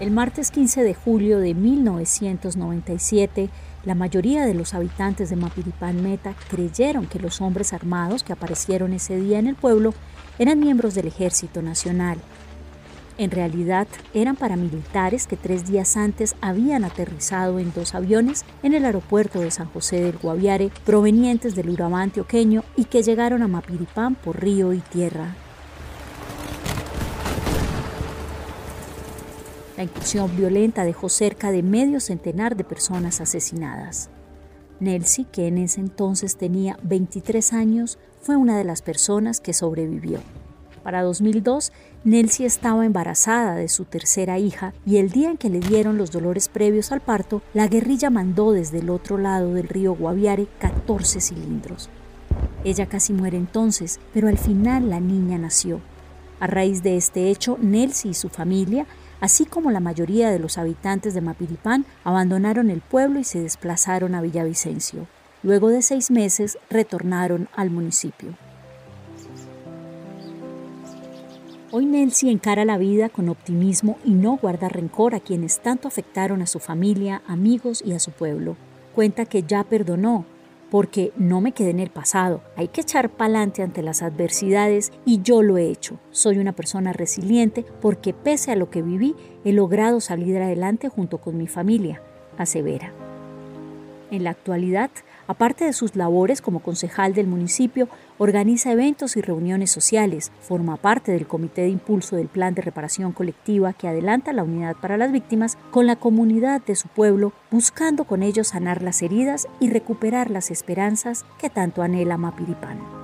El martes 15 de julio de 1997, la mayoría de los habitantes de Mapiripán Meta creyeron que los hombres armados que aparecieron ese día en el pueblo eran miembros del Ejército Nacional. En realidad eran paramilitares que tres días antes habían aterrizado en dos aviones en el aeropuerto de San José del Guaviare provenientes del Urabá antioqueño y que llegaron a Mapiripán por río y tierra. La incursión violenta dejó cerca de medio centenar de personas asesinadas. Nelsie, que en ese entonces tenía 23 años, fue una de las personas que sobrevivió. Para 2002, Nelsie estaba embarazada de su tercera hija y el día en que le dieron los dolores previos al parto, la guerrilla mandó desde el otro lado del río Guaviare 14 cilindros. Ella casi muere entonces, pero al final la niña nació. A raíz de este hecho, Nelsie y su familia así como la mayoría de los habitantes de Mapiripán, abandonaron el pueblo y se desplazaron a Villavicencio. Luego de seis meses retornaron al municipio. Hoy Nelsie encara la vida con optimismo y no guarda rencor a quienes tanto afectaron a su familia, amigos y a su pueblo. Cuenta que ya perdonó, porque no me quedé en el pasado. Hay que echar pa'lante ante las adversidades y yo lo he hecho. Soy una persona resiliente porque pese a lo que viví, he logrado salir adelante junto con mi familia, asevera. En la actualidad, Aparte de sus labores como concejal del municipio, organiza eventos y reuniones sociales, forma parte del comité de impulso del plan de reparación colectiva que adelanta la unidad para las víctimas con la comunidad de su pueblo, buscando con ellos sanar las heridas y recuperar las esperanzas que tanto anhela Mapiripán.